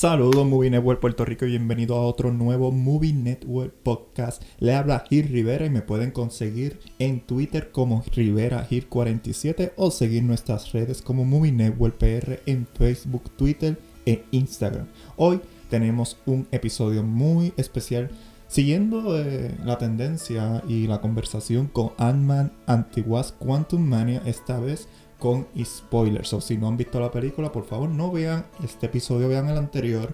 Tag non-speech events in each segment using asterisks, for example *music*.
Saludos Movie Network Puerto Rico y bienvenido a otro nuevo Movie Network podcast. Le habla Gil Rivera y me pueden conseguir en Twitter como Rivera Gil 47 o seguir nuestras redes como Movie Network PR en Facebook, Twitter e Instagram. Hoy tenemos un episodio muy especial siguiendo eh, la tendencia y la conversación con Ant-Man Antiguas Quantum Mania esta vez con spoilers. O si no han visto la película, por favor no vean este episodio, vean el anterior.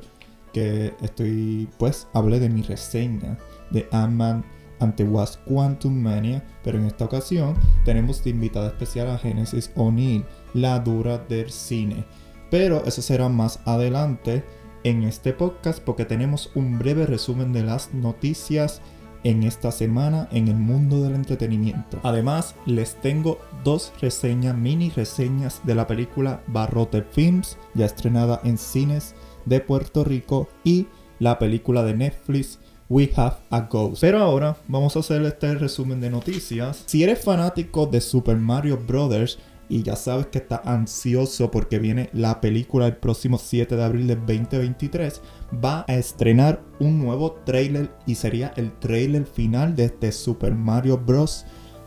Que estoy, pues, hablé de mi reseña de Ant-Man ante Was Quantum Mania. Pero en esta ocasión tenemos de invitada especial a Genesis O'Neill, la dura del cine. Pero eso será más adelante en este podcast porque tenemos un breve resumen de las noticias en esta semana en el mundo del entretenimiento. Además, les tengo dos reseñas, mini reseñas de la película Barrote Films, ya estrenada en cines de Puerto Rico, y la película de Netflix We Have a Ghost. Pero ahora vamos a hacer este resumen de noticias. Si eres fanático de Super Mario Bros., y ya sabes que está ansioso porque viene la película el próximo 7 de abril del 2023, va a estrenar un nuevo trailer y sería el trailer final de este Super Mario Bros.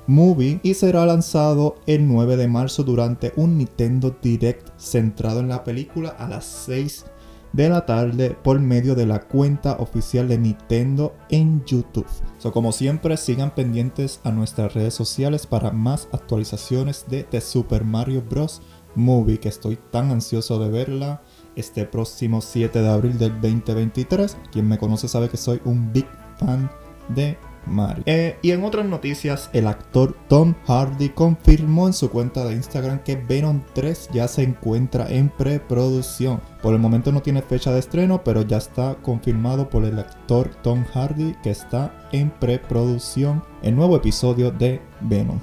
Movie y será lanzado el 9 de marzo durante un Nintendo Direct centrado en la película a las 6 de la tarde por medio de la cuenta oficial de Nintendo en YouTube. So, como siempre, sigan pendientes a nuestras redes sociales para más actualizaciones de The Super Mario Bros. Movie, que estoy tan ansioso de verla este próximo 7 de abril del 2023. Quien me conoce sabe que soy un big fan de Mario. Eh, y en otras noticias, el actor Tom Hardy confirmó en su cuenta de Instagram que Venom 3 ya se encuentra en preproducción. Por el momento no tiene fecha de estreno, pero ya está confirmado por el actor Tom Hardy que está en preproducción el nuevo episodio de Venom.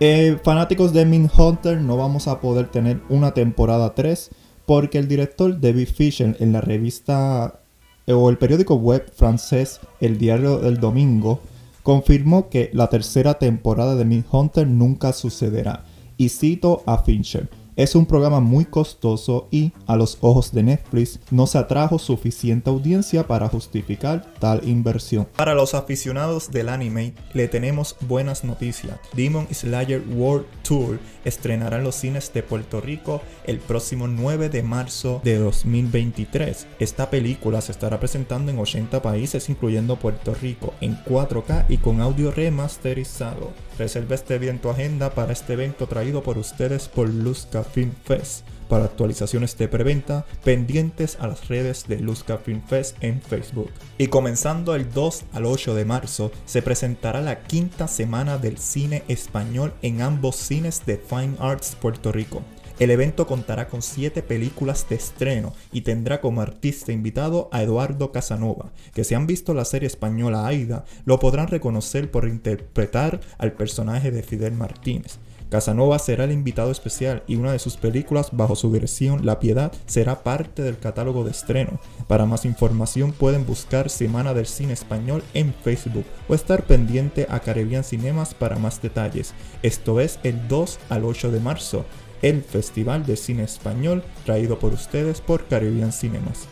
Eh, fanáticos de Min Hunter, no vamos a poder tener una temporada 3 porque el director David Fisher en la revista eh, o el periódico web francés El Diario del Domingo confirmó que la tercera temporada de Mid Hunter nunca sucederá. Y cito a Fincher. Es un programa muy costoso y, a los ojos de Netflix, no se atrajo suficiente audiencia para justificar tal inversión. Para los aficionados del anime, le tenemos buenas noticias. Demon Slayer World Tour estrenará en los cines de Puerto Rico el próximo 9 de marzo de 2023. Esta película se estará presentando en 80 países, incluyendo Puerto Rico, en 4K y con audio remasterizado. Reserva este bien tu agenda para este evento traído por ustedes por Luzca Film Fest. Para actualizaciones de preventa, pendientes a las redes de Luzca Film Fest en Facebook. Y comenzando el 2 al 8 de marzo, se presentará la quinta semana del cine español en ambos cines de Fine Arts Puerto Rico. El evento contará con 7 películas de estreno y tendrá como artista invitado a Eduardo Casanova, que si han visto la serie española Aida, lo podrán reconocer por interpretar al personaje de Fidel Martínez. Casanova será el invitado especial y una de sus películas bajo su dirección La Piedad será parte del catálogo de estreno. Para más información pueden buscar Semana del Cine Español en Facebook o estar pendiente a Caribbean Cinemas para más detalles. Esto es el 2 al 8 de marzo el Festival de Cine Español traído por ustedes por Caribbean Cinemas.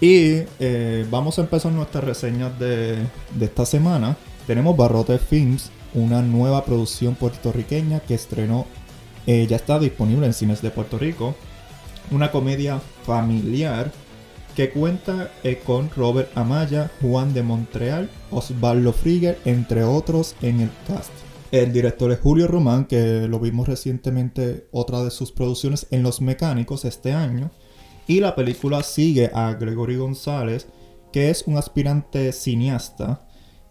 Y eh, vamos a empezar nuestras reseñas de, esta semana. Tenemos Barrote Films, una nueva producción puertorriqueña que estrenó, eh, ya está disponible en cines de Puerto Rico. Una comedia familiar que cuenta eh, con Robert Amaya, Juan de Montreal, Osvaldo Frieger, entre otros en el cast. El director es Julio Román, que lo vimos recientemente otra de sus producciones en Los Mecánicos este año. Y la película sigue a Gregory González, que es un aspirante cineasta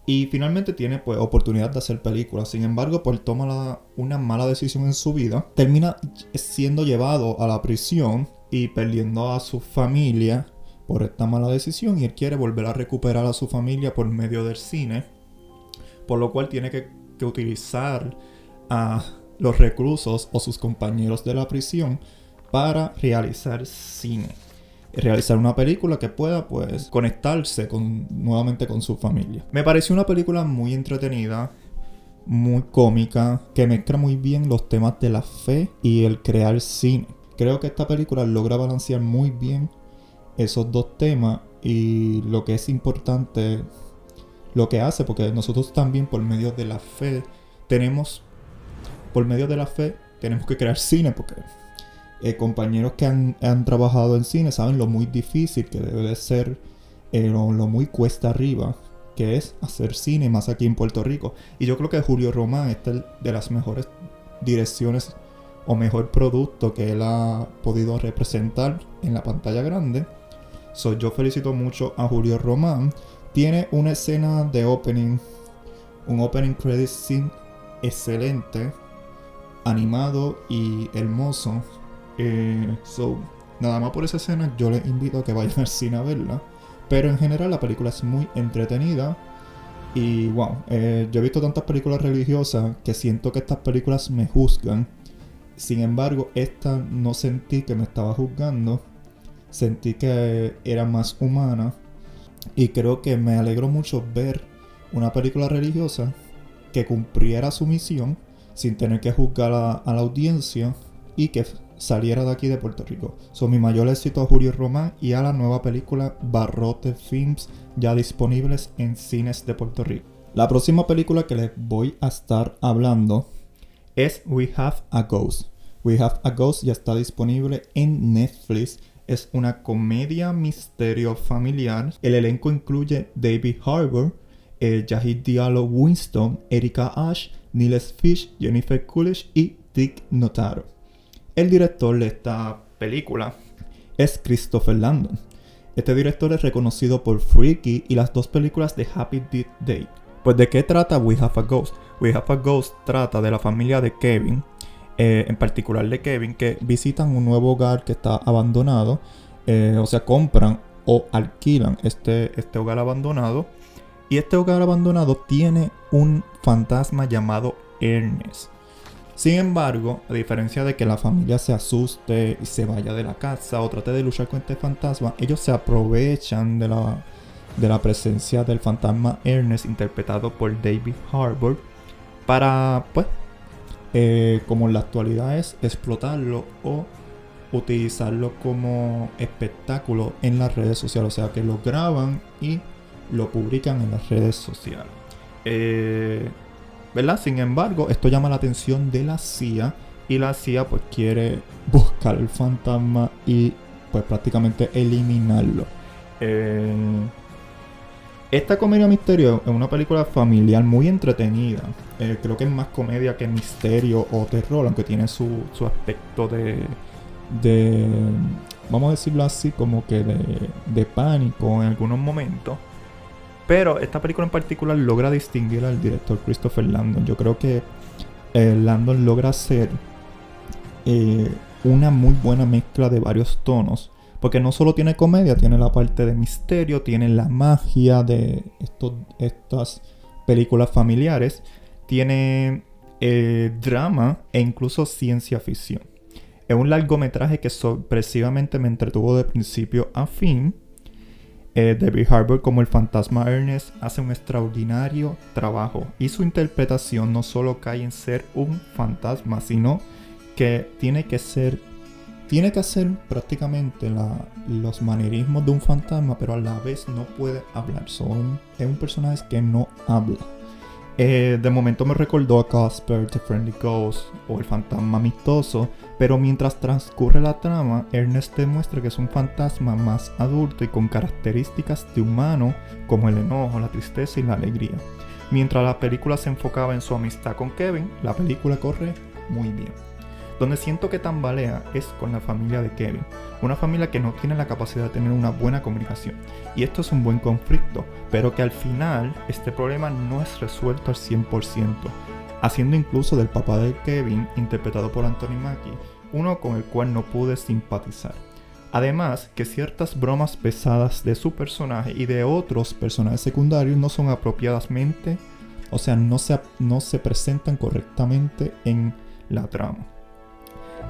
y finalmente tiene pues oportunidad de hacer películas. Sin embargo, por toma una mala decisión en su vida, termina siendo llevado a la prisión y perdiendo a su familia por esta mala decisión y él quiere volver a recuperar a su familia por medio del cine, por lo cual tiene que utilizar a los reclusos o sus compañeros de la prisión para realizar cine. Realizar una película que pueda pues conectarse con, nuevamente con su familia. Me pareció una película muy entretenida, muy cómica, que mezcla muy bien los temas de la fe y el crear cine. Creo que esta película logra balancear muy bien esos dos temas y lo que es importante, lo que hace, porque nosotros también por medio de la fe tenemos, por medio de la fe tenemos que crear cine, porque eh, compañeros que han, trabajado en cine saben lo muy difícil que debe de ser, eh, lo, muy cuesta arriba que es hacer cine más aquí en Puerto Rico. Y yo creo que Julio Román es de las mejores direcciones o mejor producto que él ha podido representar en la pantalla grande. So, yo felicito mucho a Julio Román. Tiene una escena de opening, un opening credit scene excelente, animado y hermoso. Eh, so, nada más por esa escena, yo les invito a que vayan *laughs* al cine a verla. Pero en general la película es muy entretenida. Y wow, eh, yo he visto tantas películas religiosas que siento que estas películas me juzgan. Sin embargo, esta no sentí que me estaba juzgando. Sentí que era más humana. Y creo que me alegró mucho ver una película religiosa que cumpliera su misión sin tener que juzgar a, la audiencia y que saliera de aquí de Puerto Rico. Son mi mayor éxito a Julio Román y a la nueva película Barrote Films ya disponibles en cines de Puerto Rico. La próxima película que les voy a estar hablando es We Have a Ghost. We Have a Ghost ya está disponible en Netflix. Es una comedia misterio familiar. El elenco incluye David Harbour, eh, Jahid Diallo Winston, Erika Ash, Niles Fish, Jennifer Coolidge y Dick Notaro. El director de esta película es Christopher Landon. Este director es reconocido por Freaky y las dos películas de Happy Death Day. Pues de qué trata We Have a Ghost? We Have a Ghost trata de la familia de Kevin, eh, en particular de Kevin, que visitan un nuevo hogar que está abandonado, eh, o sea, compran o alquilan este, este hogar abandonado. Y este hogar abandonado tiene un fantasma llamado Ernest. Sin embargo, a diferencia de que la familia se asuste y se vaya de la casa o trate de luchar con este fantasma, ellos se aprovechan de la, de la presencia del fantasma Ernest interpretado por David Harbour para, pues, eh, como en la actualidad es explotarlo o utilizarlo como espectáculo en las redes sociales. O sea, que lo graban y lo publican en las redes sociales. Eh, ¿verdad? Sin embargo, esto llama la atención de la CIA y la CIA pues quiere buscar el fantasma y pues prácticamente eliminarlo. Eh, esta comedia misterio es una película familiar muy entretenida. Eh, creo que es más comedia que misterio o terror, aunque tiene su, su aspecto de, de, vamos a decirlo así, como que de, de pánico en algunos momentos. Pero esta película en particular logra distinguir al director Christopher Landon. Yo creo que eh, Landon logra hacer eh, una muy buena mezcla de varios tonos. Porque no solo tiene comedia, tiene la parte de misterio, tiene la magia de estos, estas películas familiares, tiene eh, drama e incluso ciencia ficción. Es un largometraje que sorpresivamente me entretuvo de principio a fin eh, David Harbour como el fantasma Ernest hace un extraordinario trabajo y su interpretación no solo cae en ser un fantasma, sino que tiene que ser, tiene que hacer prácticamente los manerismos de un fantasma, pero a la vez no puede hablar. Es un personaje que no habla. Eh, de momento me recordó a Casper, The Friendly Ghost o el fantasma amistoso, pero mientras transcurre la trama, Ernest demuestra que es un fantasma más adulto y con características de humano como el enojo, la tristeza y la alegría. Mientras la película se enfocaba en su amistad con Kevin, la película corre muy bien. Donde siento que tambalea es con la familia de Kevin, una familia que no tiene la capacidad de tener una buena comunicación. Y esto es un buen conflicto, pero que al final este problema no es resuelto al 100%, haciendo incluso del papá de Kevin, interpretado por Anthony Mackie, uno con el cual no pude simpatizar. Además, que ciertas bromas pesadas de su personaje y de otros personajes secundarios no son apropiadamente, o sea, no se, no se presentan correctamente en la trama.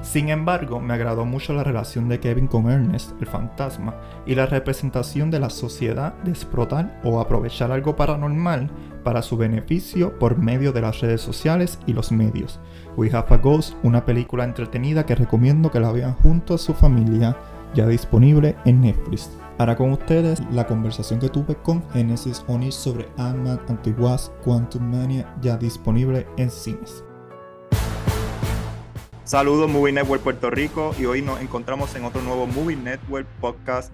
Sin embargo, me agradó mucho la relación de Kevin con Ernest, el fantasma, y la representación de la sociedad de explotar o aprovechar algo paranormal para su beneficio por medio de las redes sociales y los medios. We Have a Ghost, una película entretenida que recomiendo que la vean junto a su familia ya disponible en Netflix. Ahora con ustedes la conversación que tuve con Genesis O'Neill sobre Ant-Man Anti-Wasp Quantum Mania ya disponible en cines. Saludos Movie Network Puerto Rico y hoy nos encontramos en otro nuevo Movie Network podcast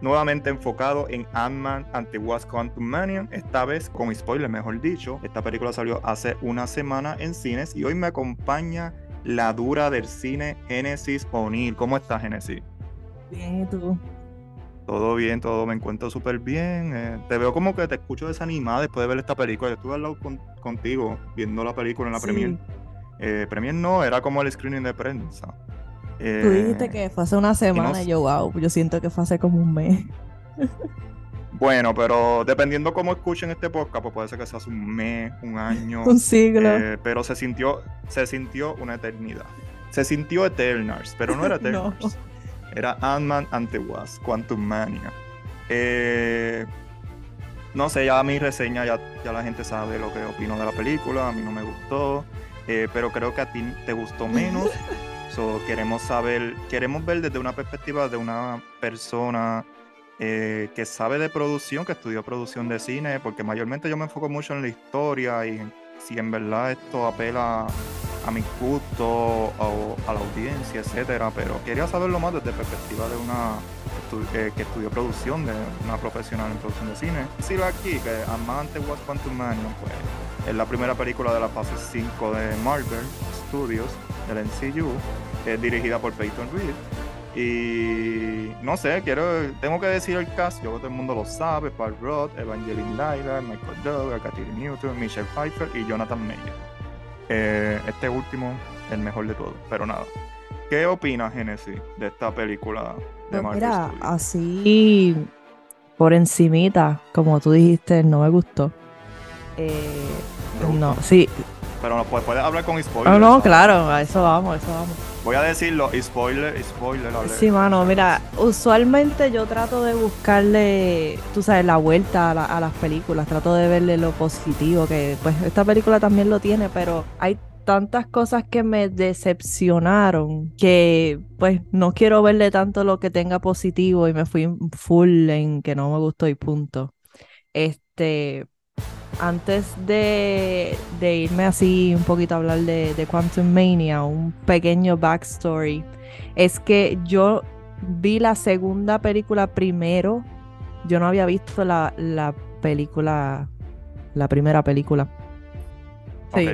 nuevamente enfocado en Ant-Man ante Was Quantum Mania, esta vez con spoiler, mejor dicho. Esta película salió hace una semana en cines y hoy me acompaña la dura del cine Genesis O'Neill. ¿Cómo estás, Genesis? Bien, ¿y tú? Todo bien, todo me encuentro súper bien. Eh, te veo como que te escucho desanimada después de ver esta película. Yo estuve al lado contigo viendo la película en la premier. Eh, premier no, era como el screening de prensa. Tú dijiste eh, que fue hace una semana y, yo, wow, yo siento que fue hace como un mes. *laughs* Bueno, pero dependiendo cómo escuchen este podcast, pues puede ser que sea hace un mes, un año. un siglo. Eh, pero se sintió, se sintió una eternidad. Se sintió Eternals, pero no era *laughs* Eternals. Era Ant-Man ante Was, Quantum Mania. Eh, no sé, ya mi reseña, ya, ya la gente sabe lo que opino de la película. A mí no me gustó. Pero creo que a ti te gustó menos. *laughs* queremos saber, queremos ver desde una perspectiva de una persona eh, que sabe de producción, que estudió producción de cine, porque mayormente yo me enfoco mucho en la historia y si en verdad esto apela a mi gusto o a la audiencia, etcétera, pero quería saberlo más desde perspectiva de una eh, que estudió producción, de una profesional en producción de cine. Decirlo aquí que Amante Was Quantum Mania, pues es la primera película de la fase 5 de Marvel Studios del MCU, es dirigida por Peyton Reed. Y no sé, quiero, tengo que decir el cast, yo todo el mundo lo sabe, Paul Roth, Evangeline Lila, Michael Doug, Catherine Newton, Michelle Pfeiffer y Jonathan Meyer. Eh, este último, el mejor de todos, pero nada. ¿Qué opinas, Genesis, de esta película de pues Marvel Mira, así por encimita, como tú dijiste, no me gustó. Eh, no, sí, pero no puedes, hablar con spoilers. No, no, claro, a eso vamos, a eso vamos. Voy a decirlo, spoiler, spoiler. Sí, mano, mira, usualmente yo trato de buscarle, tú sabes, la vuelta a, las películas, trato de verle lo positivo, que pues esta película también lo tiene, pero hay tantas cosas que me decepcionaron que pues no quiero verle tanto lo que tenga positivo y me fui full en que no me gustó y punto. Este, antes de, irme así un poquito a hablar de, Quantum Mania, un pequeño backstory, es que yo vi la segunda película primero. Yo no había visto la, película, la primera película. Sí.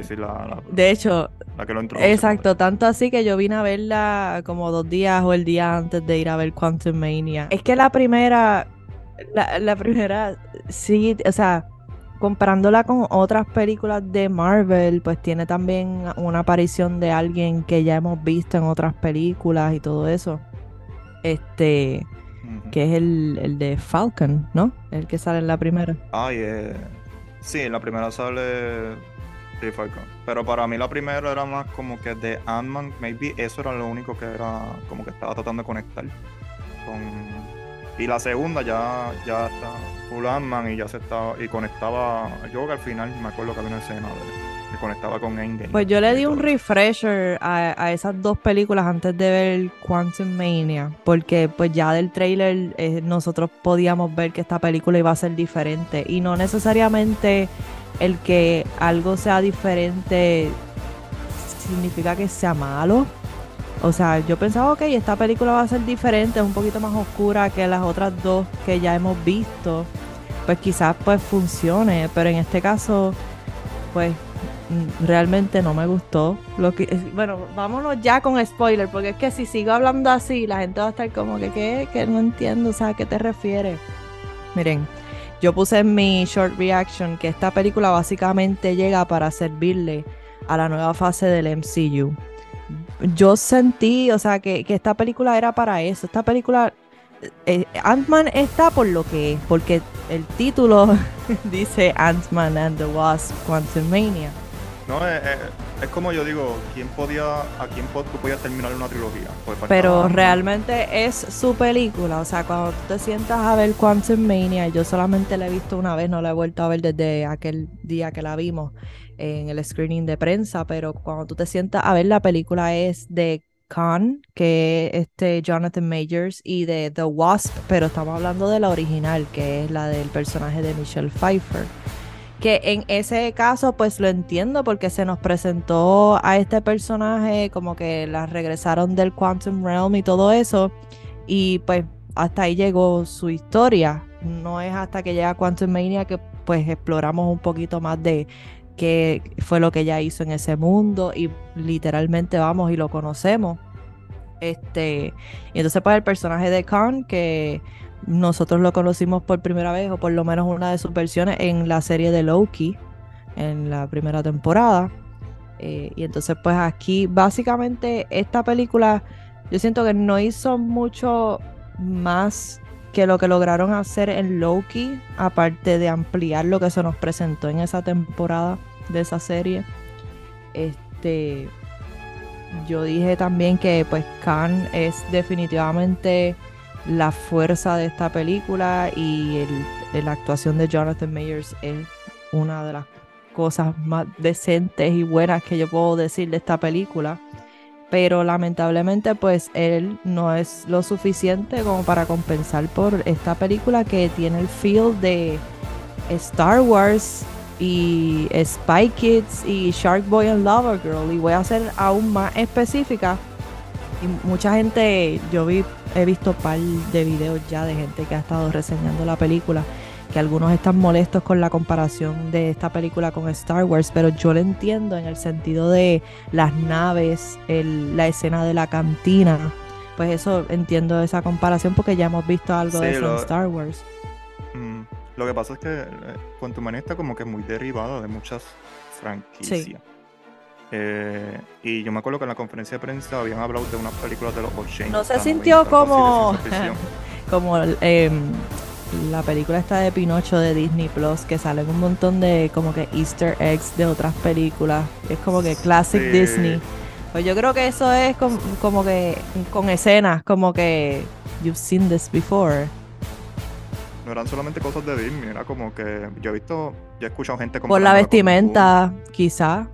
de hecho, la que lo exacto, tanto así que yo vine a verla como dos días o el día antes de ir a ver Quantum Mania. Es que la primera, la, la primera, sí, o sea, comparándola con otras películas de Marvel, pues tiene también una aparición de alguien que ya hemos visto en otras películas y todo eso. Este, que es el, de Falcon, ¿no? El que sale en la primera. Ay, eh, sí, en la primera sale sí, Falcon. Pero para mí la primera era más como que de Ant-Man, maybe eso era lo único que era como que estaba tratando de conectar con y la segunda ya, ya está full Ant-Man y ya se estaba, y conectaba, yo al final me acuerdo que había una escena de, que conectaba con Endgame. Pues yo le di un refresher a, esas dos películas antes de ver Quantum Mania, porque pues ya del trailer eh, nosotros podíamos ver que esta película iba a ser diferente y no necesariamente el que algo sea diferente significa que sea malo o sea, yo pensaba, ok, esta película va a ser diferente, es un poquito más oscura que las otras dos que ya hemos visto. Pues quizás pues funcione, pero en este caso, pues mm, realmente no me gustó. Lo que, bueno, vámonos ya con spoiler, porque es que si sigo hablando así, la gente va a estar como que, ¿qué? Que no entiendo, o sea, ¿a qué te refieres? Miren, yo puse en mi short reaction que esta película básicamente llega para servirle a la nueva fase del MCU yo sentí, o sea, que, esta película era para eso. Esta película, eh, Ant-Man está por lo que es, porque el título *laughs* dice Ant-Man and the Wasp Quantum Mania. No, eh, eh, es como yo digo, ¿quién podía, ¿a quién podía terminar una trilogía? Pues Pero realmente es su película, o sea, cuando tú te sientas a ver Quantum Mania, yo solamente la he visto una vez, no la he vuelto a ver desde aquel día que la vimos en el screening de prensa, pero cuando tú te sientas a ver la película es de Khan, que es este Jonathan Majors, y de The Wasp, pero estamos hablando de la original, que es la del personaje de Michelle Pfeiffer. Que en ese caso, pues lo entiendo porque se nos presentó a este personaje, como que la regresaron del Quantum Realm y todo eso, y pues hasta ahí llegó su historia. No es hasta que llega Quantum Mania que pues exploramos un poquito más de qué fue lo que ella hizo en ese mundo y literalmente vamos y lo conocemos. Este, y entonces pues el personaje de Khan que nosotros lo conocimos por primera vez o por lo menos una de sus versiones en la serie de Loki en la primera temporada. Eh, y entonces pues aquí básicamente esta película yo siento que no hizo mucho más que lo que lograron hacer en Loki, aparte de ampliar lo que se nos presentó en esa temporada de esa serie. Este, yo dije también que pues Khan es definitivamente la fuerza de esta película y la actuación de Jonathan Mayers es una de las cosas más decentes y buenas que yo puedo decir de esta película. Pero lamentablemente pues él no es lo suficiente como para compensar por esta película que tiene el feel de Star Wars y Spy Kids y Shark Boy and Lover Girl. Y voy a ser aún más específica y mucha gente yo vi he visto un par de videos ya de gente que ha estado reseñando la película que algunos están molestos con la comparación de esta película con Star Wars, pero yo lo entiendo en el sentido de las naves, la escena de la cantina, pues eso entiendo esa comparación porque ya hemos visto algo de eso en Star Wars. Lo que pasa es que eh, tu está como que muy derivada de muchas franquicias. Eh, y yo me acuerdo que en la conferencia de prensa habían hablado de unas películas de los 80. No se sintió como, *laughs* como em, la película esta de Pinocho de Disney Plus, que salen un montón de como que easter eggs de otras películas. Es como que classic Disney. Pues yo creo que eso es como que con escenas, como que you've seen this before no eran solamente cosas de Disney, era como que yo he visto, yo he escuchado gente como... Por la vestimenta, quizá.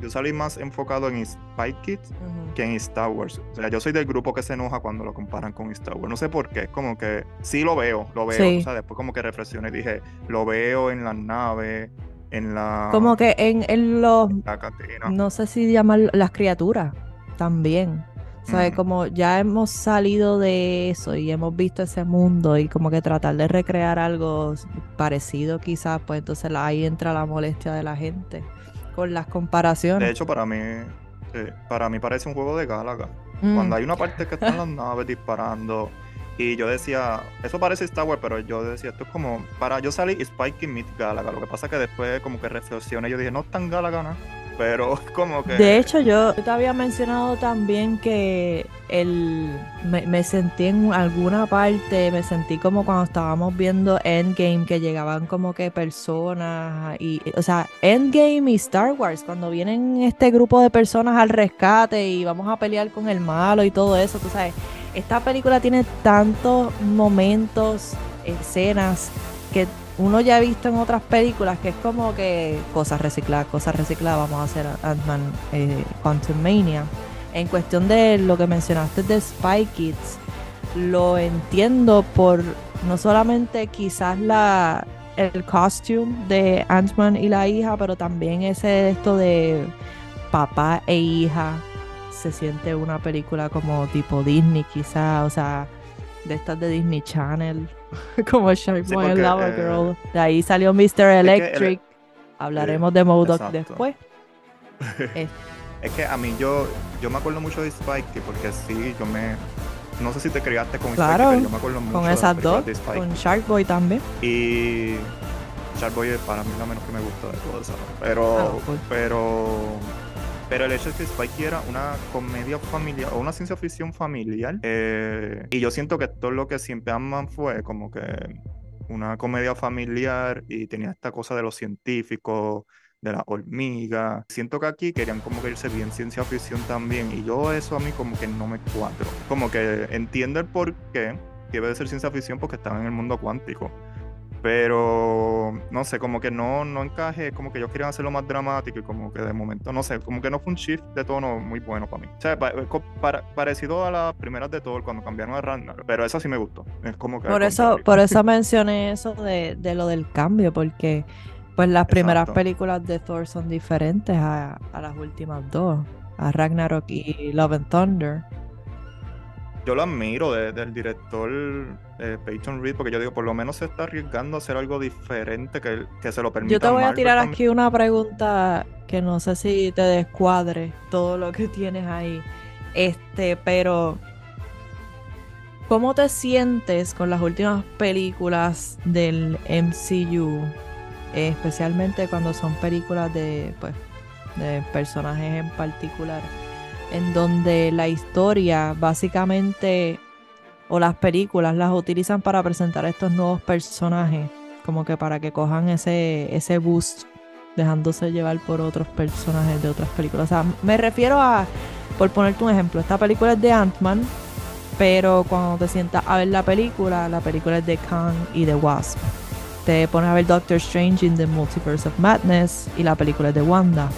Yo salí más enfocado en Spy Kids que en Star Wars. O sea, yo soy del grupo que se enoja cuando lo comparan con Star Wars. No sé por qué, es como que sí lo veo, lo veo. O sea, después como que reflexioné y dije, lo veo en las naves, en la... Como que en, en los... no sé si llamar las criaturas también. ¿Sabes? Como ya hemos salido de eso y hemos visto ese mundo y como que tratar de recrear algo parecido quizás, pues entonces ahí entra la molestia de la gente con las comparaciones. De hecho, para mí, para mí parece un juego de Galaga. Mm. Cuando hay una parte que están las naves disparando y yo decía, eso parece Star Wars, pero yo decía, esto es como, para yo salí Spike y Meet Galaga. Lo que pasa es que después como que reflexioné, yo dije, no es tan Galaga, ¿no? Pero como que... De hecho, yo te había mencionado también que el, me, sentí en alguna parte, me sentí como cuando estábamos viendo Endgame, que llegaban como que personas, y, o sea, Endgame y Star Wars, cuando vienen este grupo de personas al rescate y vamos a pelear con el malo y todo eso, tú sabes, esta película tiene tantos momentos, escenas, que uno ya ha visto en otras películas que es como que cosas recicladas, cosas recicladas, vamos a hacer Ant-Man eh, Quantum Mania. En cuestión de lo que mencionaste de Spy Kids, lo entiendo por no solamente quizás la el costume de Ant-Man y la hija, pero también ese esto de papá e hija. Se siente una película como tipo Disney quizás, o sea, de estas de Disney Channel *laughs* como Shark Boy and Lava eh, Girl. De ahí salió Mr. Electric. Hablaremos de Modoc después. *laughs* es que a mí yo, yo me acuerdo mucho de Spike porque sí, yo me. No sé si te criaste con claro, Spike, pero yo me acuerdo mucho con esas dos, con Shark Boy también. Y Shark Boy es para mí lo menos que me gusta de todo eso. Pero, ah, pero pero el hecho es que Spike era una comedia familiar o una ciencia ficción familiar. Eh, y yo siento que todo lo que siempre aman fue como que una comedia familiar y tenía esta cosa de los científicos, de la hormiga. Siento que aquí querían como que irse bien ciencia ficción también. Y yo eso a mí como que no me cuadro. Como que entiendo el por qué debe de ser ciencia ficción porque estaba en el mundo cuántico. Pero no sé, como que no, no encaje, como que ellos querían hacerlo más dramático y como que de momento, no sé, como que no fue un shift de tono muy bueno para mí. O sea, parecido a las primeras de Thor cuando cambiaron a Ragnar, pero esa sí me gustó. Es como que por eso, por eso *laughs* mencioné eso de, de, lo del cambio, porque pues las primeras películas de Thor son diferentes a, a las últimas dos, a Ragnarok y Love and Thunder yo lo admiro del director eh, Peyton Reed, porque yo digo, por lo menos se está arriesgando a hacer algo diferente que, que se lo permita. Yo te voy a tirar aquí una pregunta que no sé si te descuadre todo lo que tienes ahí. Este, pero ¿cómo te sientes con las últimas películas del MCU? especialmente cuando son películas de, pues, de personajes en particular en donde la historia básicamente o las películas las utilizan para presentar estos nuevos personajes, como que para que cojan ese, ese boost dejándose llevar por otros personajes de otras películas. O sea, me refiero a, por ponerte un ejemplo, esta película es de Ant-Man, pero cuando te sientas a ver la película, la película es de Kang y de Wasp. Te pones a ver Doctor Strange in the Multiverse of Madness y la película es de Wanda.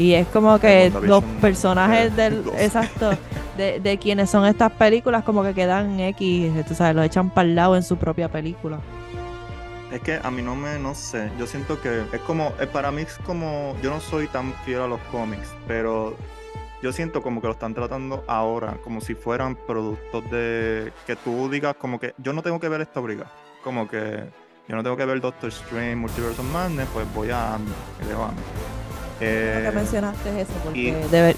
Y es como que los personajes del. *laughs* Exacto. De, de, quienes son estas películas, como que quedan X, tú sabes, lo echan para el lado en su propia película. Es que a mí no me, no sé, yo siento que es como, eh, para mí es como, yo no soy tan fiel a los cómics, pero yo siento como que lo están tratando ahora, como si fueran productos de, que tú digas como que yo no tengo que ver esta briga, como que yo no tengo que ver Doctor Strange, Multiverse of Madness, pues voy a, a eh, que mencionaste eso, porque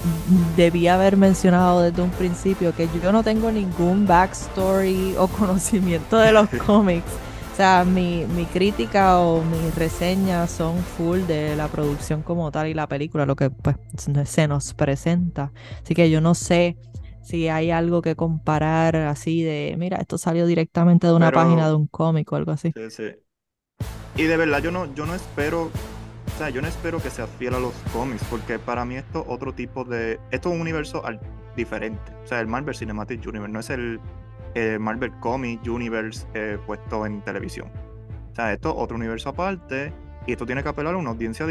debía haber mencionado desde un principio que yo no tengo ningún backstory o *laughs* conocimiento de los *laughs* cómics. O sea, mi, mi crítica o mis reseñas son full de la producción como tal y la película, lo que pues se nos presenta. Así que yo no sé si hay algo que comparar así de, mira, esto salió directamente de una página de un cómic o algo así. Sí, sí. Y de verdad yo no, yo no espero o sea, yo no espero que sea fiel a los cómics, porque para mí esto es otro tipo de. Esto es un universo diferente. O sea, el Marvel Cinematic Universe no es el Marvel Comic Universe eh, puesto en televisión. O sea, esto es otro universo aparte, y esto tiene que apelar a una audiencia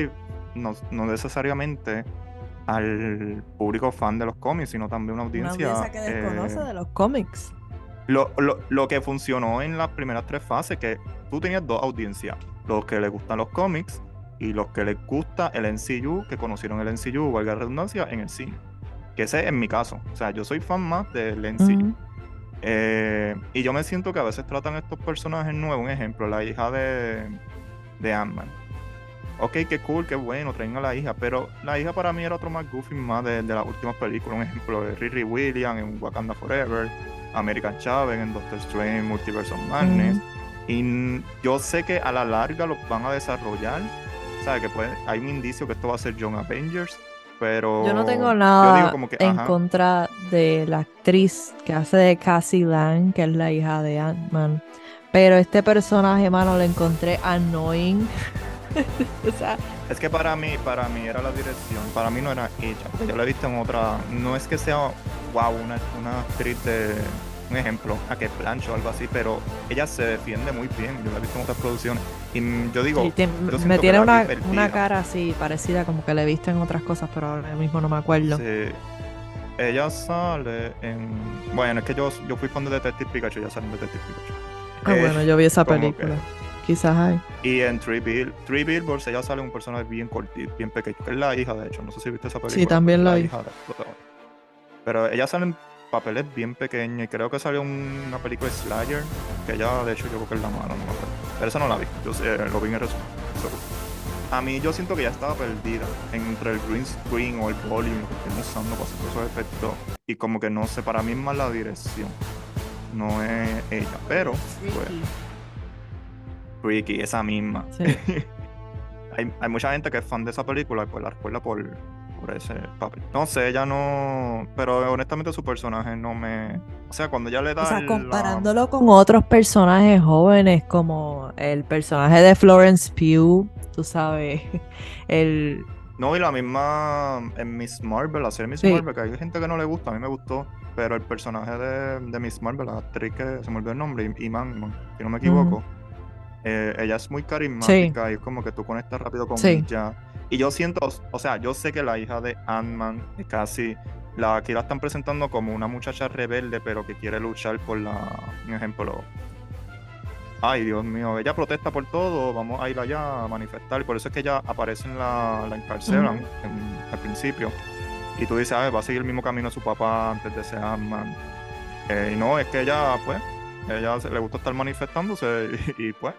no, necesariamente al público fan de los cómics, sino también una audiencia. Una audiencia que desconoce eh, de los cómics. Lo, lo, lo, que funcionó en las primeras tres fases, que tú tenías dos audiencias, los que les gustan los cómics y los que les gusta el NCU, que conocieron el NCU, valga la redundancia, en el cine. Que ese es mi caso. O sea, yo soy fan más del NCU. Eh, y yo me siento que a veces tratan estos personajes nuevos. Un ejemplo, la hija de, de Ant-Man. Ok, qué cool, qué bueno, traen a la hija. Pero la hija para mí era otro más goofy más de, las últimas películas. Un ejemplo de Riri Williams en Wakanda Forever, American Chavez en Doctor Strange, Multiverse of Madness. Y yo sé que a la larga los van a desarrollar que hay un indicio que esto va a ser John Avengers, pero... Yo no tengo nada en contra de la actriz que hace de Cassie Lang, que es la hija de Ant-Man. Pero este personaje, mano, lo encontré annoying. *laughs* Es que para mí, para mí era la dirección, para mí no era ella, yo la he visto en otra, no es que sea, wow, una, una actriz de, un ejemplo, a que plancho o algo así, pero ella se defiende muy bien. Yo la he visto en otras producciones. Y yo digo, me tiene una, una, cara así parecida, como que le he visto en otras cosas, pero ahora mismo no me acuerdo. Sí. Ella sale en. Bueno, es que yo, yo fui fan de Detective Pikachu, ya sale en Detective Pikachu. Ah, bueno, yo vi esa película. Quizás hay. Y en Three, Bill, Three Billboards ella sale un personaje bien cortito, bien pequeño, que es la hija, de hecho. No sé si viste esa película. Sí, también la, vi. Pero ella sale en papeles bien pequeños y creo que salió una película de Slayer, que ya de hecho yo creo que es la mala, no me acuerdo. Pero esa no la vi, yo lo vi en el resumen. A mí yo siento que ya estaba perdida entre el green screen o el volume que estoy usando para hacer esos efectos. Y como que no sé, para mí es más la dirección. No es ella, pero Freaky, pues, esa misma. *laughs* hay, hay mucha gente que es fan de esa película y pues la recuerda por ese papel. No sé, ya no. Pero honestamente su personaje no me. O sea, cuando ya le da. O sea, comparándolo con otros personajes jóvenes, como el personaje de Florence Pugh, tú sabes. *laughs* El. No, y la misma en Miss Marvel, la serie Miss Marvel, que hay gente que no le gusta, a mí me gustó, pero el personaje de, de Miss Marvel, la actriz que se me olvidó el nombre, Iman, si no me equivoco, Eh, ella es muy carismática y es como que tú conectas rápido con Sí. ella. Y yo siento, o sea, yo sé que la hija de Ant-Man es casi. La, aquí la están presentando como una muchacha rebelde, pero que quiere luchar por la. Un ejemplo. Ay, Dios mío, ella protesta por todo, vamos a ir allá a manifestar. Y por eso es que ella aparece en la, la encarcelan en- al principio. Y tú dices, ah, va a seguir el mismo camino a su papá antes de ser Ant-Man. Eh, y no, es que ella, pues, ella le gusta estar manifestándose *laughs* y, y, pues,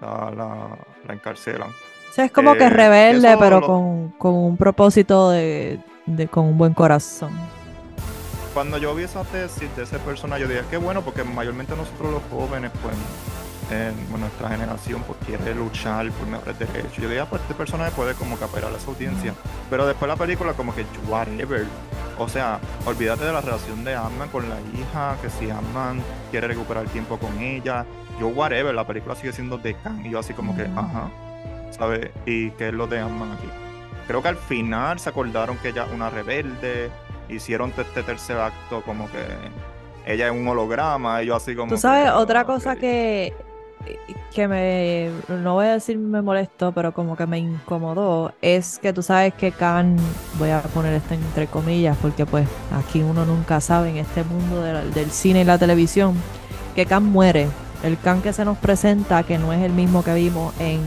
la, la, la encarcelan. Sea, es como que Eh, rebelde, pero lo- con, con un propósito de, de- con un buen corazón. Cuando yo vi esa tesis de ese personaje, yo dije, qué bueno, porque mayormente nosotros los jóvenes, pues, en nuestra generación, pues, quiere luchar por mejores derechos. Yo dije, ah, pues, este personaje puede como que apelar a esa audiencia. Pero después la película, como que, whatever. O sea, olvídate de la relación de Ant-Man con la hija, que si Ant-Man quiere recuperar tiempo con ella. Yo, whatever, la película sigue siendo de Khan. Y yo así como que, Ujú. ajá, ¿sabes? ¿Y qué es lo de Ant-Man aquí? Creo que al final se acordaron que ella es una rebelde. Hicieron este tercer acto como que ella es un holograma. Y yo así como Tú que, sabes, otra cosa que, que me, no voy a decir me molestó, pero como que me incomodó, es que tú sabes que Khan, voy a poner esto entre comillas, porque pues aquí uno nunca sabe en este mundo del, del cine y la televisión, que Khan muere. El Khan que se nos presenta, que no es el mismo que vimos en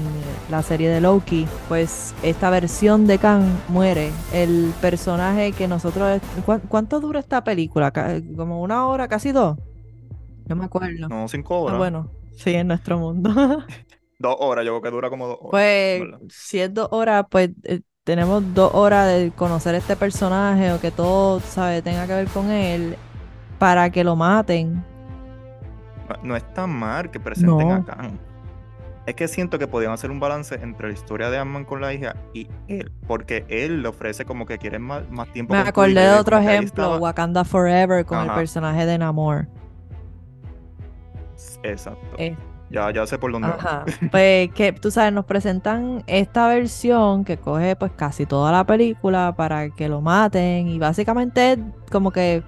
la serie de Loki, pues esta versión de Khan muere. El personaje que nosotros... ¿cuán- ¿Cuánto dura esta película? ¿Como una hora, casi dos? No me acuerdo. No, cinco Ah, horas. bueno, sí, en nuestro mundo. *laughs* Dos horas, yo creo que dura como dos horas. Pues, ¿verdad? si es dos horas, pues eh, tenemos dos horas de conocer este personaje o que todo, ¿sabes?, tenga que ver con él para que lo maten. No, es tan mal que presenten No. a Khan. Es que siento que podían hacer un balance entre la historia de Ant-Man con la hija y él. Porque él le ofrece como que quiere más, más tiempo Me acordé de otro ejemplo, Wakanda Forever con el personaje de Namor. Exacto. Eh, Ya, ya sé por dónde va. Ajá. *laughs* Pues que tú sabes, nos presentan esta versión que coge pues casi toda la película para que lo maten y básicamente es como que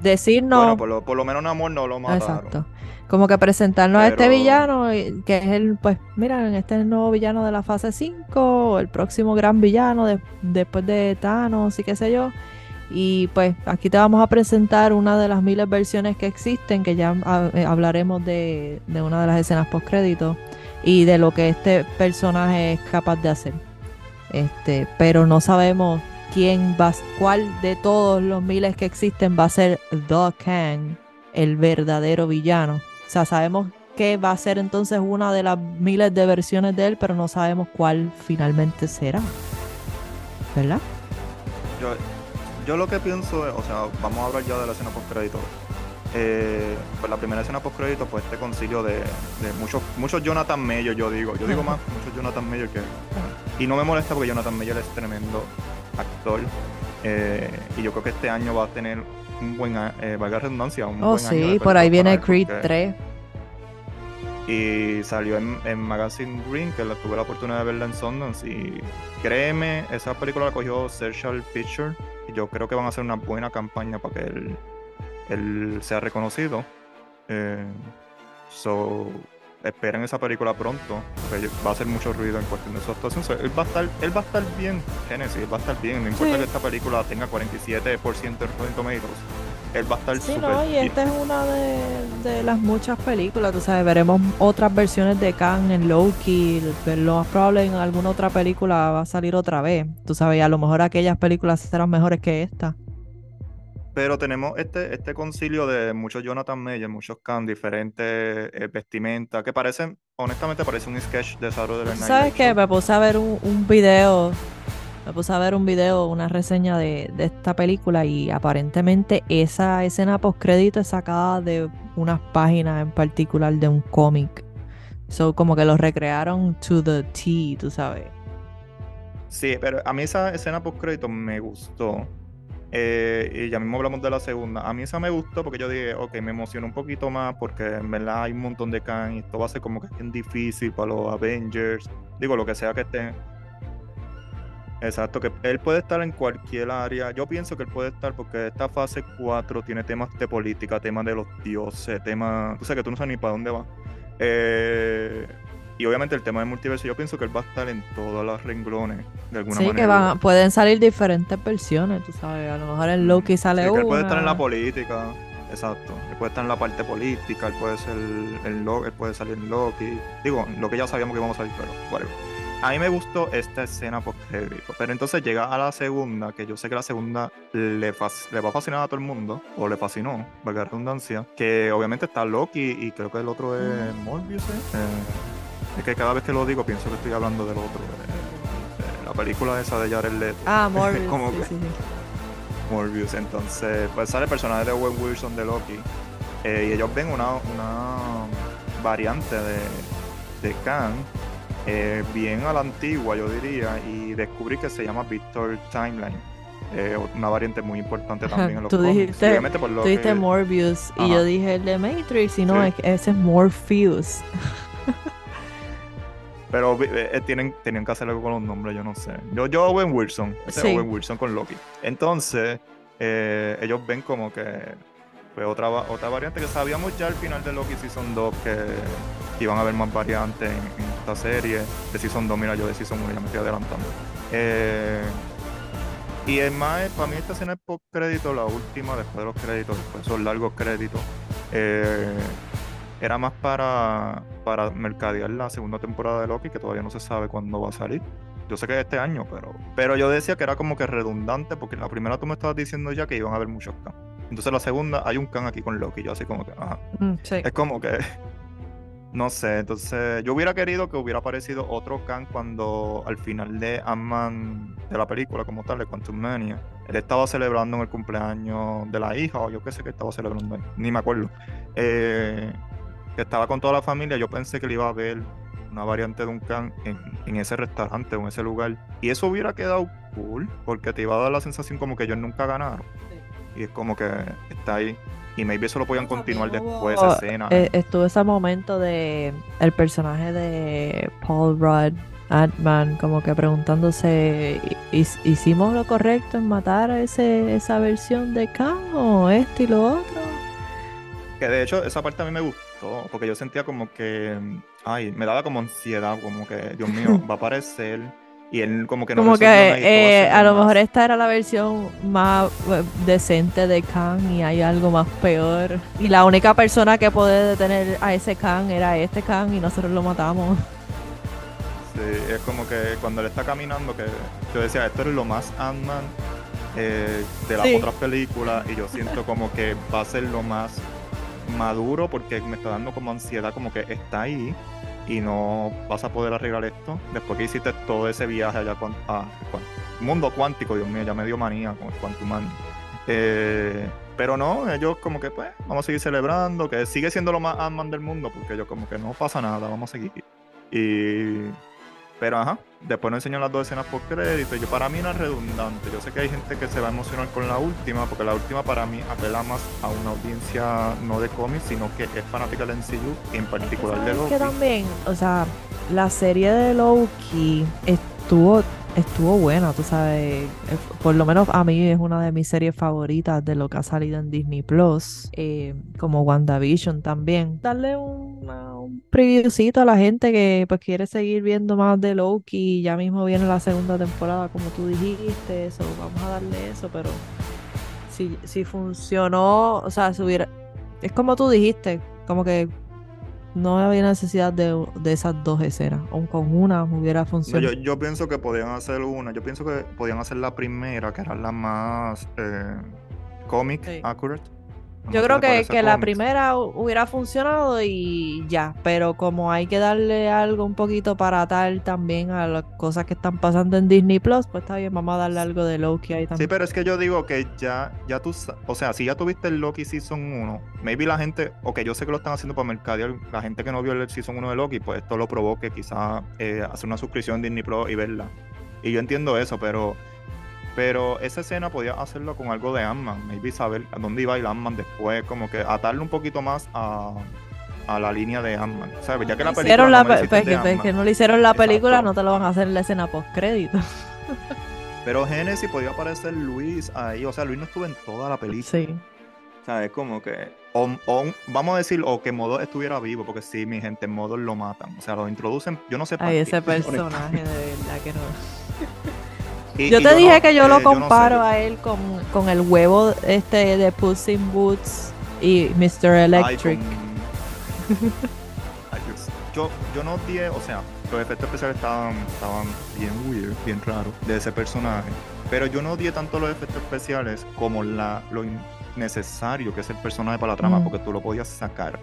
decirnos Bueno, por lo, por lo menos en amor no lo mataron. Exacto. Como que presentarnos a este villano, que es el, pues, mira, este es el nuevo villano de la fase 5, el próximo gran villano de- después de Thanos y qué sé yo. Y pues aquí te vamos a presentar una de las miles versiones que existen, que ya ah, eh, hablaremos de, de una de las escenas post créditos y de lo que este personaje es capaz de hacer. Este, pero no sabemos quién va, cuál de todos los miles que existen va a ser The Kang, el verdadero villano. O sea, sabemos que va a ser entonces una de las miles de versiones de él, pero no sabemos cuál finalmente será. ¿Verdad? Yo, yo lo que pienso es, o sea, vamos a hablar ya de la escena post crédito. Eh, pues la primera escena post crédito, pues este concilio de, de muchos, muchos Jonathan Mayer, yo digo, yo digo *laughs* más, muchos Jonathan Mayer que. Y no me molesta porque Jonathan Mayer es tremendo actor. eh, y yo creo que este año va a tener un buen, eh, valga la redundancia, un Oh, buen año. de sí, por ahí viene Creed porque- 3. y salió en, en Magazine Green, que la, tuve la oportunidad de verla en Sundance. Y créeme, esa película la cogió Social Picture. Y yo creo que van a hacer una buena campaña para que él, él sea reconocido. Eh, so, esperen esa película pronto. porque va a hacer mucho ruido en cuestión de su actuación. Él, va a estar, él va a estar bien, Genesis, él va a estar bien. No importa Sí. que esta película tenga 47% en Rotten Tomatoes. Él va a estar Sí, súper no, y bien. esta es una de, de las muchas películas, tú sabes, veremos otras versiones de Kang en Loki, pero lo más probable en alguna otra película va a salir otra vez, tú sabes, y a lo mejor aquellas películas serán mejores que esta. Pero tenemos este, este concilio de muchos Jonathan Mayer, muchos Khan, diferentes eh, vestimentas, que parecen, honestamente parece un sketch de Saturday Night ¿Sabes qué? Me puse a ver un, un video, me puse a ver un video, una reseña de, de esta película y aparentemente esa escena post crédito es sacada de unas páginas en particular de un cómic. So, como que lo recrearon to the T, tú sabes. Sí, pero a mí esa escena post crédito me gustó. Eh, y ya mismo hablamos de la segunda. A mí esa me gustó porque yo dije, ok, me emocionó un poquito más porque en verdad hay un montón de Khan y esto va a ser como que bien difícil para los Avengers. Digo, lo que sea que esté. Exacto, que él puede estar en cualquier área. Yo pienso que él puede estar porque esta fase 4 tiene temas de política, temas de los dioses, temas. Tú sabes que tú no sabes ni para dónde va. Eh, y obviamente el tema del multiverso, yo pienso que él va a estar en todos los renglones, de alguna Sí, manera. que van, pueden salir diferentes versiones, tú sabes. A lo mejor en Loki sale Sí, una. él puede estar en la política, exacto. Él puede estar en la parte política, él puede ser el Lo- él puede salir en Loki. Digo, lo que ya sabíamos que íbamos a salir, pero whatever. A mí me gustó esta escena post pero entonces llega a la segunda, que yo sé que la segunda le, va a fascinar a todo el mundo, o le fascinó, valga la redundancia, que obviamente está Loki y creo que el otro es Morbius, ¿eh? Eh, es que cada vez que lo digo pienso que estoy hablando del otro, la película esa de Jared Leto. Ah, Morbius. *laughs* Como sí, que- sí, sí. Morbius. Entonces, pues sale el personaje de Owen Wilson de Loki. eh, y ellos ven una, una variante de, de Khan, eh, bien a la antigua, yo diría, y descubrí que se llama Victor Timeline. eh, una variante muy importante también en los Tú dijiste- Y por lo Tú dijiste que- Morbius y Ajá. yo dije el de Matrix y no, Sí. ese es Morpheus. *laughs* Pero eh, eh, tienen, tenían que hacer algo con los nombres, yo no sé. Yo, yo Owen Wilson, ese es Sí. Owen Wilson con Loki. Entonces, eh, ellos ven como que pues, otra, otra variante que sabíamos ya al final de Loki Season 2 que, que iban a haber más variantes en, en esta serie. De Season 2, mira, yo de Season 1 ya me estoy adelantando. Eh, y es más, para mí esta escena es post crédito, la última, después de los créditos, después son largos créditos. Eh, era más para, para mercadear la segunda temporada de Loki, que todavía no se sabe cuándo va a salir. Yo sé que es este año, pero, pero yo decía que era como que redundante, porque en la primera tú me estabas diciendo ya que iban a haber muchos Khan. Entonces la segunda hay un Khan aquí con Loki, yo así como que, ajá. Mm, sí. Es como que, *laughs* no sé, entonces yo hubiera querido que hubiera aparecido otro Khan cuando al final de Ant-Man, de la película como tal, de Quantum Mania, él estaba celebrando en el cumpleaños de la hija, o yo qué sé que estaba celebrando ahí, ni me acuerdo. Eh, que estaba con toda la familia, yo pensé que le iba a ver una variante de un Khan en, en ese restaurante o en ese lugar. Y eso hubiera quedado cool, porque te iba a dar la sensación como que ellos nunca ganaron. Y es como que está ahí. Y maybe eso lo podían continuar después, esa escena. Eh, estuvo ese momento de el personaje de Paul Rudd, Ant-Man, como que preguntándose, "¿Hi- ¿hicimos lo correcto en matar a ese, esa versión de Khan o esto y lo otro? Que de hecho, esa parte a mí me porque yo sentía como que, ay, me daba como ansiedad, como que, Dios mío, *laughs* va a aparecer. Y él como que no Como que eh, a lo más. mejor esta era la versión más eh, decente de Khan y hay algo más peor. Y la única persona que puede detener a ese Khan era este Khan y nosotros lo matamos. Sí, es como que cuando él está caminando, que yo decía, esto es lo más Ant-Man eh, de las Sí. otras películas, y yo siento como que va a ser lo más maduro, porque me está dando como ansiedad, como que está ahí y no vas a poder arreglar esto después que hiciste todo ese viaje allá a mundo cuántico, Dios mío, ya me dio manía con el Quantum Mania. Eh, pero no, ellos como que pues vamos a seguir celebrando, que sigue siendo lo más Ant-Man del mundo, porque ellos como que no pasa nada, vamos a seguir. Y pero ajá, después nos enseñan las dos escenas por crédito. Yo para mí no es redundante. Yo sé que hay gente que se va a emocionar con la última, porque la última para mí apela más a una audiencia no de cómics, sino que es fanática del MCU, y en particular de ¿Sabes Loki. que también, o sea, la serie de Loki estuvo estuvo buena, tú sabes, eh, por lo menos a mí es una de mis series favoritas de lo que ha salido en Disney Plus, eh, como WandaVision también. Darle un, una- un previewcito a la gente que pues quiere seguir viendo más de Loki, ya mismo viene la segunda temporada como tú dijiste, eso, vamos a darle eso, pero si, si funcionó, o sea, si hubiera, es como tú dijiste, como que no había necesidad de, de esas dos escenas. Aun con una hubiera No, funcionado. yo, yo pienso que podían hacer una. Yo pienso que podían hacer la primera, que era la más eh, comic Sí. accurate. Yo creo que, que la primera hu- hubiera funcionado y ya, pero como hay que darle algo un poquito para atar también a las cosas que están pasando en Disney Plus, pues está bien, vamos a darle algo de Loki ahí Sí, también. pero es que yo digo que ya, ya tú, o sea, si ya tuviste el Loki Season 1, maybe la gente, ok, yo sé que lo están haciendo para mercadear, la gente que no vio el Season 1 de Loki, pues esto lo provoque quizá eh, hacer una suscripción en Disney Plus y verla. Y yo entiendo eso, pero pero esa escena podía hacerlo con algo de Ant-Man, maybe saber a dónde iba ir Ant-Man después, como que atarle un poquito más a, a la línea de Ant-Man, ¿sabes? Ya que la película Hicieron la no pe- pues que, pues que no le hicieron la película, no te lo van a hacer en la escena post crédito. *laughs* Pero Genesis podía aparecer Luis ahí, o sea, Luis no estuvo en toda la película. Sí. O sea, es como que O, o un- vamos a decir, o que Modo estuviera vivo, porque sí, mi gente, en Modo lo matan. O sea, lo introducen, yo no sé para Ay, qué, ese personaje, de verdad que no. Y- Yo y te dije no, que yo eh, lo no sé, comparo a él con, con el huevo este de Puss in Boots y Mr. Ay, Electric. con- *laughs* Ay, Dios. Yo, yo no odié, o sea, los efectos especiales estaban, estaban bien weird, bien raros de ese personaje. Pero yo no odié tanto los efectos especiales como la, lo innecesario que es el personaje para la trama, Mm. porque tú lo podías sacar.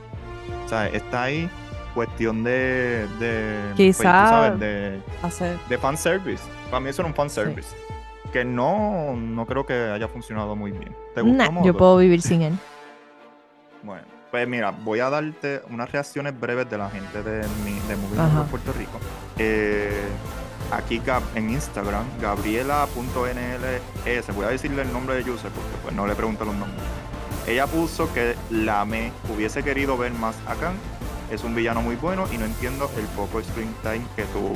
O sea, está ahí cuestión de. de pues, tú Quizá- sabes, de, Hacer. de fanservice. Para mí eso era un fanservice. Que no, no creo que haya funcionado muy bien. ¿Te gustó Nah, yo puedo vivir sin él. *laughs* Bueno, pues mira, voy a darte unas reacciones breves de la gente de, mi, de Ajá. Network Puerto Rico. Eh, aquí en Instagram, Gabriela.nls, voy a decirle el nombre de user porque pues no le pregunto los nombres. Ella puso que la me hubiese querido ver más acá. Es un villano muy bueno y no entiendo el poco screen time que tuvo.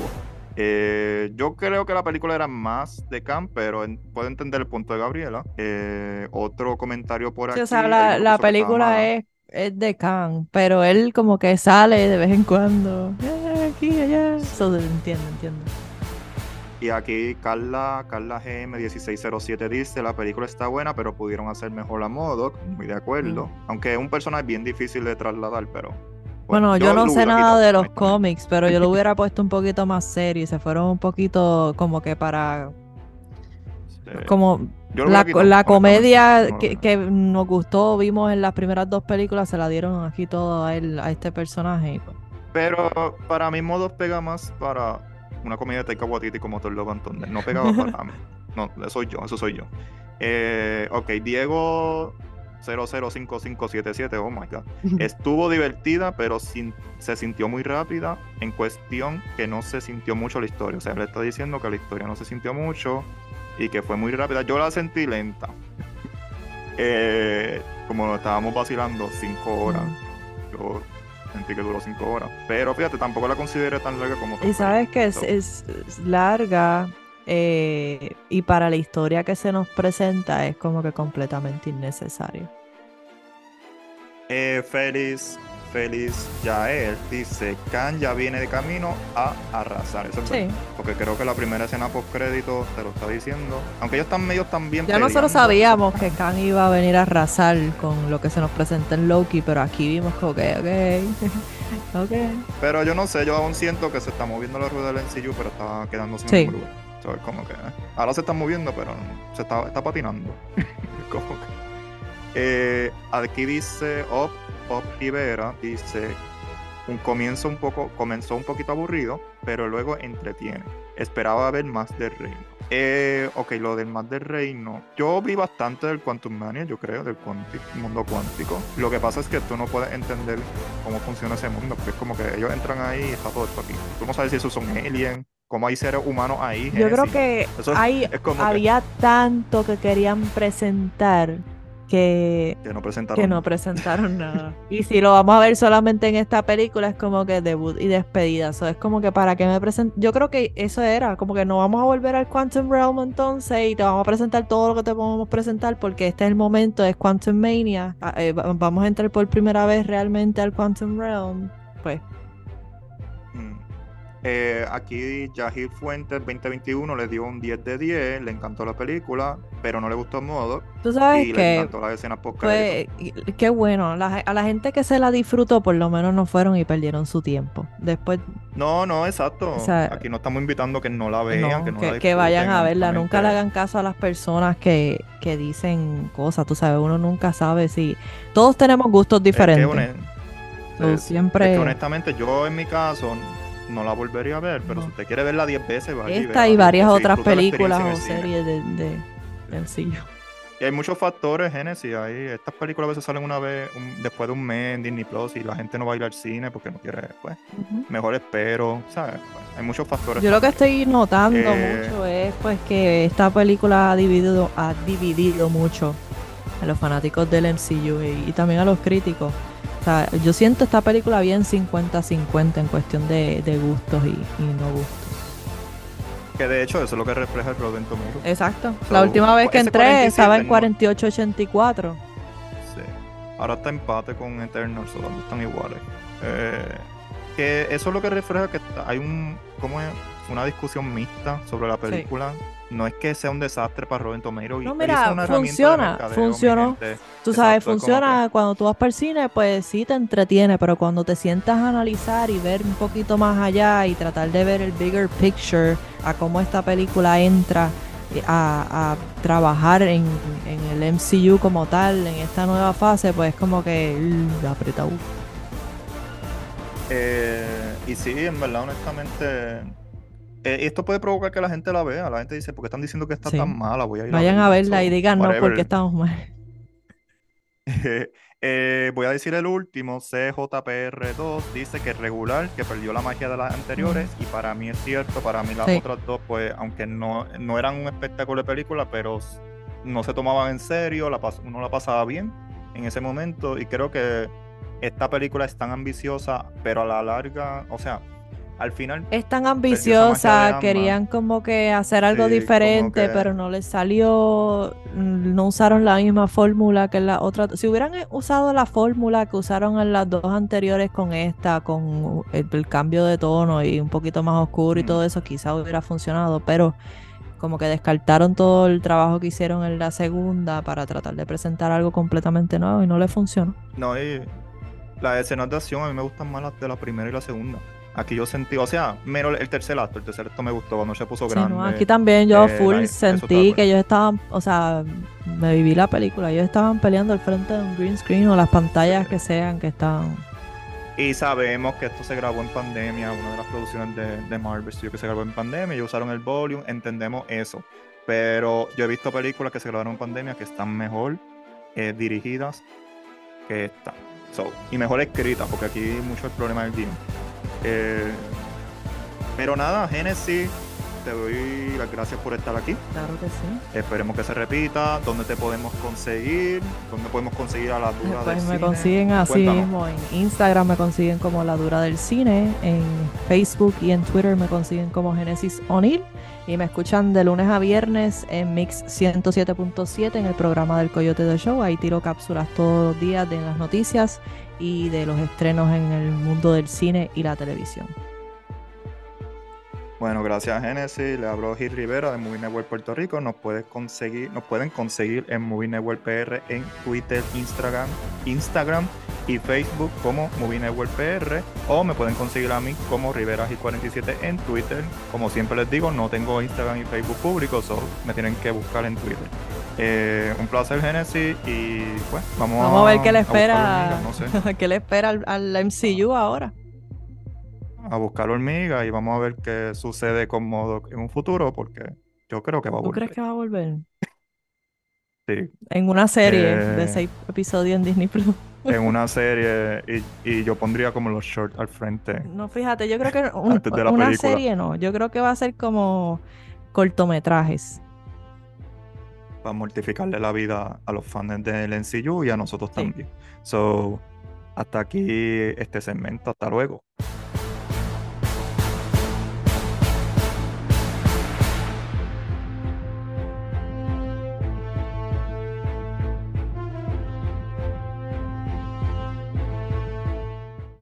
Eh, yo creo que la película era más de Khan, pero en- puedo entender el punto de Gabriela. Eh, otro comentario por aquí. O sea, la, película es, es de Khan, pero él como que sale de vez en cuando. eh, aquí, allá. Eso entiendo, entiendo. Y aquí Carla, Carla GM1607 dice, la película está buena, pero pudieron hacer mejor a Modoc. Muy de acuerdo. Aunque es un personaje bien difícil de trasladar, pero... Bueno, yo, no sé nada de los cómics, pero yo lo hubiera puesto un poquito más serio y se fueron un poquito como que para como la, quitado, la comedia No que, que nos gustó, vimos en las primeras dos películas, se la dieron aquí todo a él, a este personaje. pues, Pero para mí Modoc pega más para una comedia de Taika Waititi como Thor Love. No pegaba para *laughs* mí. No, eso soy yo, eso soy yo. Eh, ok, Diego 005577, oh my god. Estuvo divertida, pero sin- se sintió muy rápida en cuestión que no se sintió mucho la historia. O sea, le está diciendo que la historia no se sintió mucho y que fue muy rápida. Yo la sentí lenta. Eh, como estábamos vacilando cinco horas, yo sentí que duró cinco horas. Pero fíjate, tampoco la consideré tan larga como... Y sabes que es- es larga eh, y para la historia que se nos presenta es como que completamente innecesario. Eh, Félix, Félix Yael dice, Khan ya viene de camino a arrasar. Eso es Sí. Porque creo que la primera escena post crédito te lo está diciendo. Aunque ellos están medio también Ya nosotros peleando. sabíamos que Khan iba a venir a arrasar con lo que se nos presenta en Loki, pero aquí vimos que, ok, ok, *laughs* ok. Pero yo no sé, yo aún siento que se está moviendo la rueda del MCU, pero está quedándose en Sí. el mismo lugar. O sea, es como que eh, ahora se está moviendo, pero se está, está patinando. *laughs* como que. Eh, aquí dice Op, Op Rivera, dice un comienzo un poco, comenzó un poquito aburrido, pero luego entretiene. Esperaba ver más del reino. Eh, ok, lo del más del reino. Yo vi bastante del Quantum Mania, yo creo, del mundo cuántico. Lo que pasa es que tú no puedes entender cómo funciona ese mundo, porque es como que ellos entran ahí y está todo esto aquí. Tú no sabes si esos son aliens, cómo hay seres humanos ahí. Yo creo que Eso es- hay, *laughs* es como que- había tanto que querían presentar que, Que no presentaron. que no presentaron nada. Y si lo vamos a ver solamente en esta película, es como que debut y despedida. So, es como que para que me presenten. Yo creo que eso era, como que no vamos a volver al Quantum Realm entonces y te vamos a presentar todo lo que te podemos presentar porque este es el momento, es Quantum Mania. Ah, eh, va- vamos a entrar por primera vez realmente al Quantum Realm. Pues. Eh, aquí Yahir Fuentes 2021 le dio un 10 de 10, le encantó la película, pero no le gustó el modo tú sabes y le que. encantó las escenas post Pues, qué bueno. La a la gente que se la disfrutó, por lo menos no fueron y perdieron su tiempo. Después, No, no, exacto. O sea, aquí no estamos invitando que no la vean, no, que no que, la que vayan a verla. Nunca le hagan caso a las personas que, que dicen cosas. Tú sabes, uno nunca sabe si. Todos tenemos gustos Es que diferentes. es- siempre- es que honestamente yo en mi caso no la volvería a ver, pero No. si usted quiere verla 10 veces, vaya Esta y 10 varias otras películas o series de, de, del. Y hay muchos factores, Genesis. Ahí, estas películas a veces salen una vez, un- después de un mes en Disney Plus y la gente no va a ir al cine porque no quiere, pues, Ujú. mejor espero, ¿sabes? Hay muchos factores. Yo lo que estoy notando Eh, mucho es pues que esta película ha dividido, ha dividido mucho a los fanáticos del MCU y, y también a los críticos. Sea, yo siento esta película bien 50-50 en cuestión de, de gustos y, y no gustos. Que de hecho eso es lo que refleja el Rotten Tomatoes. Exacto. So, La última vez que entré 47 estaba en no- 48-84. Sí. Ahora está empate con Eternal, solo están iguales. Eh, que eso es lo que refleja que hay un como es una discusión mixta sobre la película. No es que sea un desastre para Rotten Tomatoes. No, mira, funciona, funcionó. Tú sabes, funciona cuando tú vas para el cine, pues sí te entretiene, pero cuando te sientas a analizar y ver un poquito más allá y tratar de ver el bigger picture, a cómo esta película entra a, trabajar en, el MCU como tal, en esta nueva fase, pues como que uh, apretado. Eh, y sí, en verdad, honestamente, eh, esto puede provocar que la gente la vea. La gente dice, ¿por qué están diciendo que está tan mala? Voy a ir Vayan a, verla y digan, no, porque estamos mal. *laughs* *laughs* Eh, voy a decir el último, CJPR2, dice que es regular, que perdió la magia de las anteriores, y para mí es cierto, para mí las otras dos, pues, aunque no, no eran un espectáculo de película, pero no se tomaban en serio, la uno la pasaba bien en ese momento, y creo que esta película es tan ambiciosa, pero a la larga, o sea, al final. Es tan ambiciosa, querían como que hacer algo diferente, pero no les salió, mm, no usaron la misma fórmula que la otra. Si hubieran usado la fórmula que usaron en las dos anteriores con esta, con el, cambio de tono y un poquito más oscuro y todo eso, quizá hubiera funcionado, pero como que descartaron todo el trabajo que hicieron en la segunda para tratar de presentar algo completamente nuevo y no le funcionó. No, y las escenas de acción a mí me gustan más las de la primera y la segunda. Aquí yo sentí, o sea, menos el tercer acto, el tercer acto me gustó cuando se puso grande. aquí también yo eh, full sentí que ellos estaban, o sea, me viví la película, ellos estaban peleando al frente de un green screen o las pantallas que sean que estaban. Y sabemos que esto se grabó en pandemia, una de las producciones de, de Marvel Studios que se grabó en pandemia, ellos usaron el volume, entendemos eso. Pero yo he visto películas que se grabaron en pandemia que están mejor eh, dirigidas que esta. y mejor escritas, porque aquí mucho el problema del guion. Eh, pero nada, Genesis, te doy las gracias por estar aquí. Claro que sí. Esperemos que se repita. ¿Dónde te podemos conseguir? ¿Dónde podemos conseguir a la dura pues del me consiguen así mismo. En Instagram me consiguen como la dura del cine. En Facebook y en Twitter me consiguen como Genesis O'Neill. Y me escuchan de lunes a viernes en Mix 107.7 en el programa del Coyote de Show. Ahí tiro cápsulas todos los días de las noticias y de los estrenos en el mundo del cine y la televisión. Bueno, gracias Genesis. Le hablo Gil Rivera de Movie Network Puerto Rico. Nos puedes conseguir, nos pueden conseguir en Movie Network PR en Twitter, Instagram, Instagram y Facebook como Movie Network PR o me pueden conseguir a mí como Rivera G47 en Twitter. Como siempre les digo, no tengo Instagram y Facebook públicos, solo me tienen que buscar en Twitter. Eh, un placer Genesis y pues vamos, vamos a, ver qué le espera, *laughs* qué le espera al, MCU ahora. A buscar hormiga y vamos a ver qué sucede con Modo en un futuro porque yo creo que va a volver. ¿Tú crees que va a volver? Sí. En una serie de eh, seis episodios en Disney Plus. En una *laughs* serie y, yo pondría como los shorts al frente. No, fíjate, yo creo que *laughs* una serie no, yo creo que va a ser como cortometrajes para mortificarle la vida a los fans del NCU y a nosotros también. So, hasta aquí este segmento. Hasta luego.